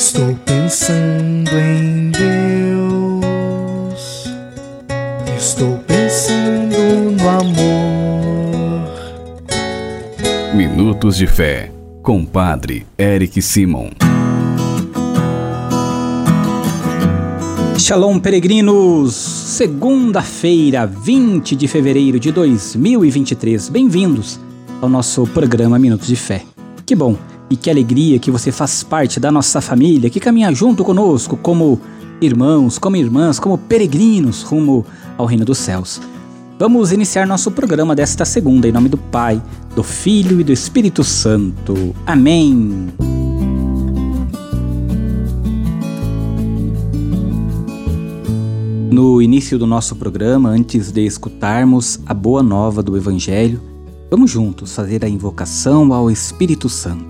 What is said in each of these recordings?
Estou pensando em Deus. Estou pensando no amor. Minutos de Fé, com Padre Eric Simon. Shalom, peregrinos! Segunda-feira, 20 de fevereiro de 2023. Bem-vindos ao nosso programa Minutos de Fé. Que bom e que alegria que você faz parte da nossa família, que caminha junto conosco como irmãos, como irmãs, como peregrinos rumo ao reino dos céus. Vamos iniciar nosso programa desta segunda em nome do Pai, do Filho e do Espírito Santo. Amém. No início do nosso programa, antes de escutarmos a boa nova do Evangelho, vamos juntos fazer a invocação ao Espírito Santo.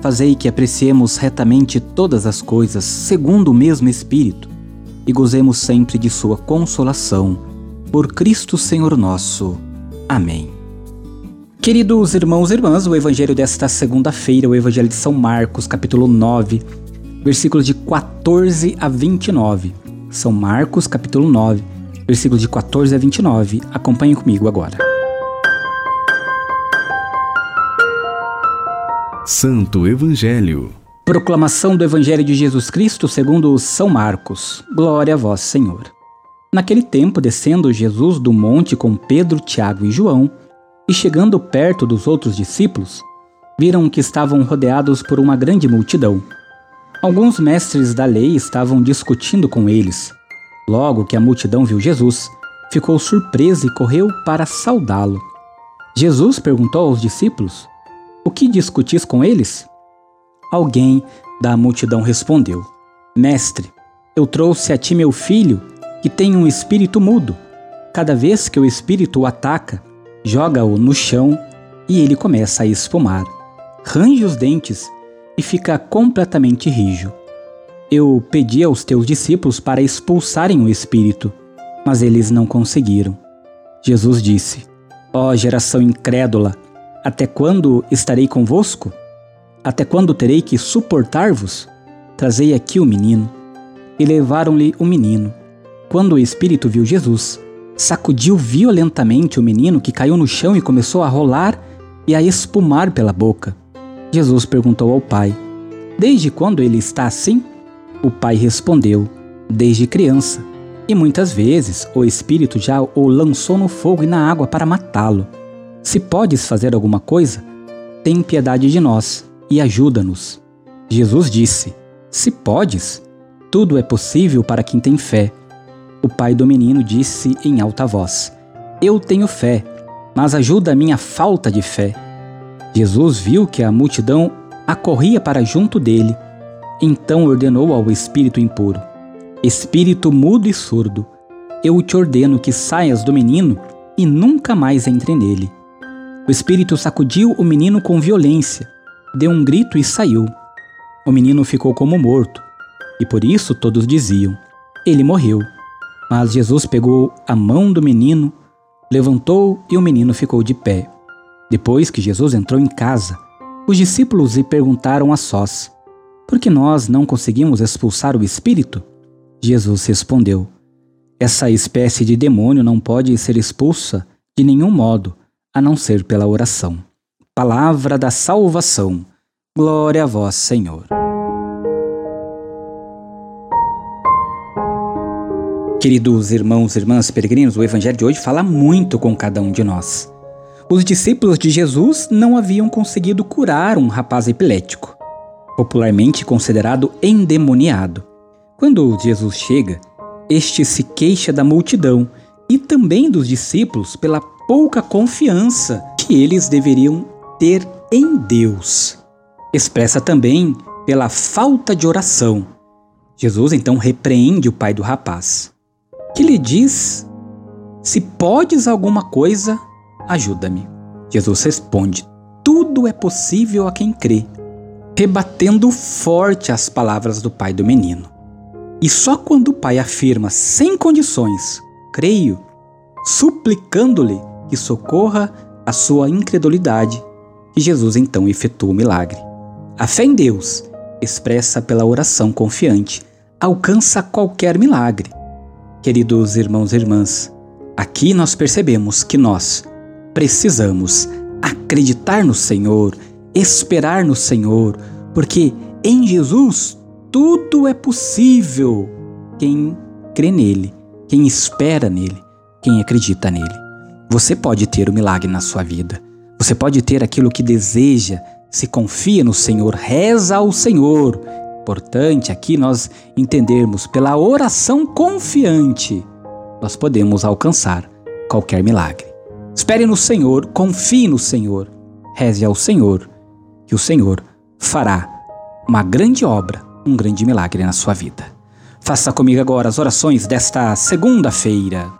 Fazei que apreciemos retamente todas as coisas segundo o mesmo Espírito e gozemos sempre de Sua consolação. Por Cristo Senhor nosso. Amém. Queridos irmãos e irmãs, o Evangelho desta segunda-feira, o Evangelho de São Marcos, capítulo 9, versículos de 14 a 29. São Marcos, capítulo 9, versículos de 14 a 29. Acompanhe comigo agora. Santo Evangelho. Proclamação do Evangelho de Jesus Cristo segundo São Marcos. Glória a vós, Senhor. Naquele tempo, descendo Jesus do monte com Pedro, Tiago e João, e chegando perto dos outros discípulos, viram que estavam rodeados por uma grande multidão. Alguns mestres da lei estavam discutindo com eles. Logo que a multidão viu Jesus, ficou surpresa e correu para saudá-lo. Jesus perguntou aos discípulos: o que discutis com eles? Alguém da multidão respondeu: Mestre, eu trouxe a ti meu filho, que tem um espírito mudo. Cada vez que o espírito o ataca, joga-o no chão e ele começa a espumar. Range os dentes e fica completamente rijo. Eu pedi aos teus discípulos para expulsarem o espírito, mas eles não conseguiram. Jesus disse: Ó oh, geração incrédula, até quando estarei convosco? Até quando terei que suportar-vos? Trazei aqui o menino. E levaram-lhe o menino. Quando o espírito viu Jesus, sacudiu violentamente o menino que caiu no chão e começou a rolar e a espumar pela boca. Jesus perguntou ao pai: Desde quando ele está assim? O pai respondeu: Desde criança. E muitas vezes o espírito já o lançou no fogo e na água para matá-lo. Se podes fazer alguma coisa, tem piedade de nós e ajuda-nos. Jesus disse: Se podes, tudo é possível para quem tem fé. O pai do menino disse em alta voz: Eu tenho fé, mas ajuda a minha falta de fé. Jesus viu que a multidão acorria para junto dele. Então ordenou ao espírito impuro: Espírito mudo e surdo, eu te ordeno que saias do menino e nunca mais entre nele. O espírito sacudiu o menino com violência, deu um grito e saiu. O menino ficou como morto, e por isso todos diziam: Ele morreu. Mas Jesus pegou a mão do menino, levantou e o menino ficou de pé. Depois que Jesus entrou em casa, os discípulos lhe perguntaram a sós: Por que nós não conseguimos expulsar o espírito? Jesus respondeu: Essa espécie de demônio não pode ser expulsa de nenhum modo, a não ser pela oração. Palavra da salvação. Glória a vós, Senhor. Queridos irmãos e irmãs peregrinos, o Evangelho de hoje fala muito com cada um de nós. Os discípulos de Jesus não haviam conseguido curar um rapaz epilético, popularmente considerado endemoniado. Quando Jesus chega, este se queixa da multidão e também dos discípulos pela pouca confiança que eles deveriam ter em Deus. Expressa também pela falta de oração. Jesus então repreende o pai do rapaz, que lhe diz: Se podes alguma coisa, ajuda-me. Jesus responde: Tudo é possível a quem crê, rebatendo forte as palavras do pai do menino. E só quando o pai afirma sem condições, creio, suplicando-lhe que socorra a sua incredulidade, que Jesus então efetua o milagre. A fé em Deus, expressa pela oração confiante, alcança qualquer milagre. Queridos irmãos e irmãs, aqui nós percebemos que nós precisamos acreditar no Senhor, esperar no Senhor, porque em Jesus tudo é possível. Quem crê nele, quem espera nele, quem acredita nele. Você pode ter o um milagre na sua vida. Você pode ter aquilo que deseja, se confia no Senhor, reza ao Senhor. Importante aqui nós entendermos pela oração confiante, nós podemos alcançar qualquer milagre. Espere no Senhor, confie no Senhor, reze ao Senhor, que o Senhor fará uma grande obra, um grande milagre na sua vida. Faça comigo agora as orações desta segunda-feira.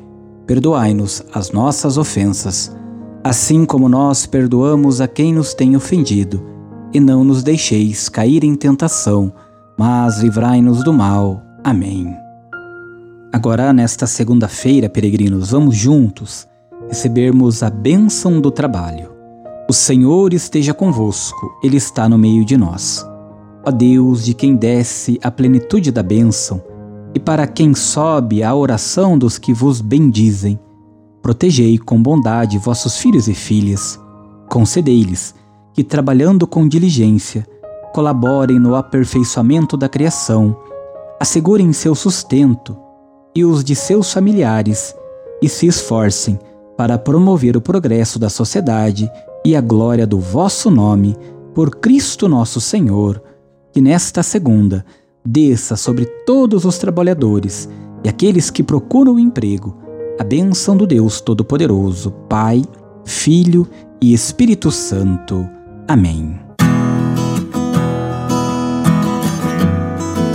perdoai-nos as nossas ofensas, assim como nós perdoamos a quem nos tem ofendido, e não nos deixeis cair em tentação, mas livrai-nos do mal. Amém. Agora, nesta segunda-feira, peregrinos, vamos juntos recebermos a bênção do trabalho. O Senhor esteja convosco, Ele está no meio de nós. Ó Deus, de quem desce a plenitude da bênção, e para quem sobe a oração dos que vos bendizem. Protegei com bondade vossos filhos e filhas. Concedei-lhes que, trabalhando com diligência, colaborem no aperfeiçoamento da criação, assegurem seu sustento e os de seus familiares e se esforcem para promover o progresso da sociedade e a glória do vosso nome, por Cristo nosso Senhor, que nesta segunda desça sobre todos os trabalhadores e aqueles que procuram emprego a bênção do Deus Todo-Poderoso, Pai, Filho e Espírito Santo. Amém.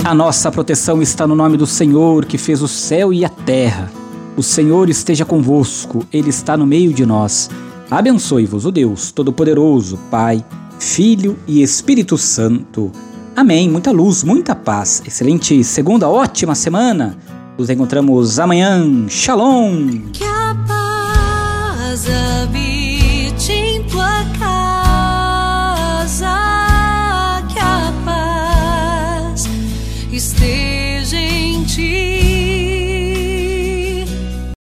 A nossa proteção está no nome do Senhor que fez o céu e a terra. O Senhor esteja convosco, Ele está no meio de nós. Abençoe-vos o Deus Todo-Poderoso, Pai, Filho e Espírito Santo. Amém. Muita luz, muita paz. Excelente segunda, ótima semana. Nos encontramos amanhã. Shalom. Que a paz habite em tua casa. Que a paz esteja